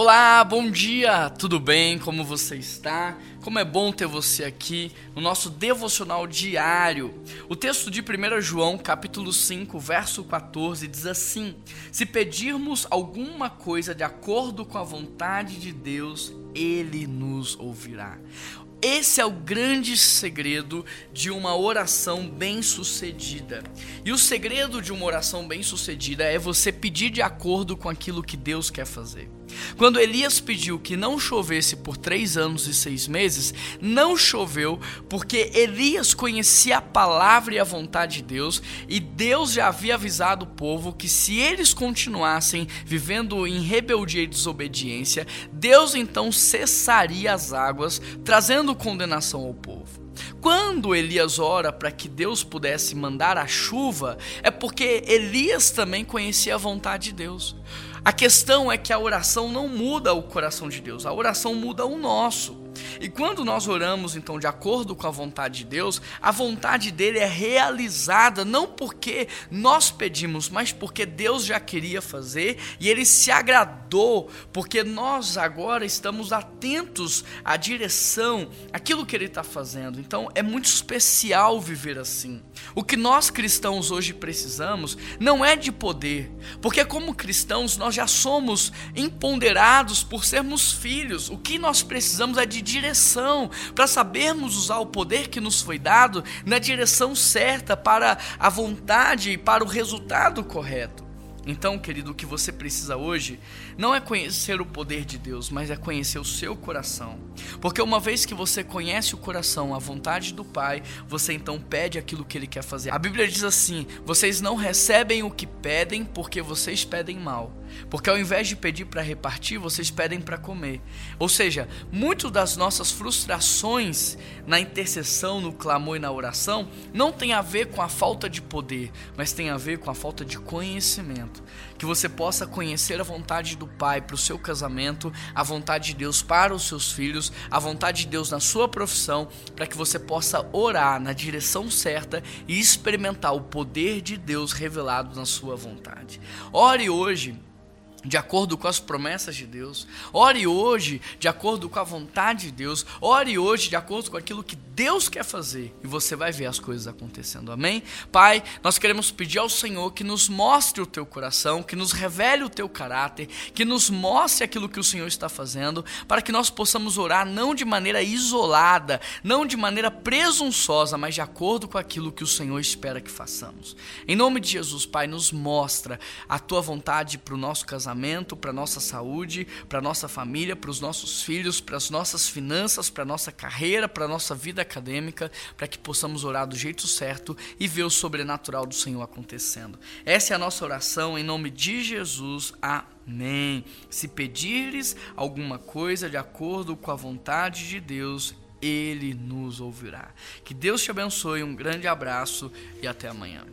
Olá, bom dia, tudo bem? Como você está? Como é bom ter você aqui no nosso devocional diário. O texto de 1 João, capítulo 5, verso 14, diz assim: Se pedirmos alguma coisa de acordo com a vontade de Deus, ele nos ouvirá. Esse é o grande segredo de uma oração bem-sucedida. E o segredo de uma oração bem-sucedida é você pedir de acordo com aquilo que Deus quer fazer. Quando Elias pediu que não chovesse por três anos e seis meses, não choveu porque Elias conhecia a palavra e a vontade de Deus, e Deus já havia avisado o povo que se eles continuassem vivendo em rebeldia e desobediência, Deus então cessaria as águas, trazendo condenação ao povo. Quando Elias ora para que Deus pudesse mandar a chuva, é porque Elias também conhecia a vontade de Deus. A questão é que a oração não muda o coração de Deus, a oração muda o nosso. E quando nós oramos, então, de acordo com a vontade de Deus, a vontade dele é realizada não porque nós pedimos, mas porque Deus já queria fazer e ele se agradou, porque nós agora estamos atentos à direção, aquilo que ele está fazendo. Então, é muito especial viver assim. O que nós cristãos hoje precisamos não é de poder, porque como cristãos nós já somos empoderados por sermos filhos. O que nós precisamos é de direção, para sabermos usar o poder que nos foi dado na direção certa, para a vontade e para o resultado correto. Então, querido, o que você precisa hoje não é conhecer o poder de Deus, mas é conhecer o seu coração. Porque uma vez que você conhece o coração, a vontade do Pai, você então pede aquilo que Ele quer fazer. A Bíblia diz assim: vocês não recebem o que pedem porque vocês pedem mal. Porque ao invés de pedir para repartir, vocês pedem para comer. Ou seja, muito das nossas frustrações na intercessão, no clamor e na oração não tem a ver com a falta de poder, mas tem a ver com a falta de conhecimento. Que você possa conhecer a vontade do Pai para o seu casamento, a vontade de Deus para os seus filhos, a vontade de Deus na sua profissão, para que você possa orar na direção certa e experimentar o poder de Deus revelado na sua vontade. Ore hoje de acordo com as promessas de Deus. Ore hoje de acordo com a vontade de Deus. Ore hoje de acordo com aquilo que Deus quer fazer e você vai ver as coisas acontecendo. Amém? Pai, nós queremos pedir ao Senhor que nos mostre o teu coração, que nos revele o teu caráter, que nos mostre aquilo que o Senhor está fazendo, para que nós possamos orar não de maneira isolada, não de maneira presunçosa, mas de acordo com aquilo que o Senhor espera que façamos. Em nome de Jesus, Pai, nos mostra a tua vontade para o nosso casamento casamento, para nossa saúde, para nossa família, para os nossos filhos, para as nossas finanças, para nossa carreira, para nossa vida acadêmica, para que possamos orar do jeito certo e ver o sobrenatural do Senhor acontecendo. Essa é a nossa oração em nome de Jesus. Amém. Se pedires alguma coisa de acordo com a vontade de Deus, ele nos ouvirá. Que Deus te abençoe, um grande abraço e até amanhã.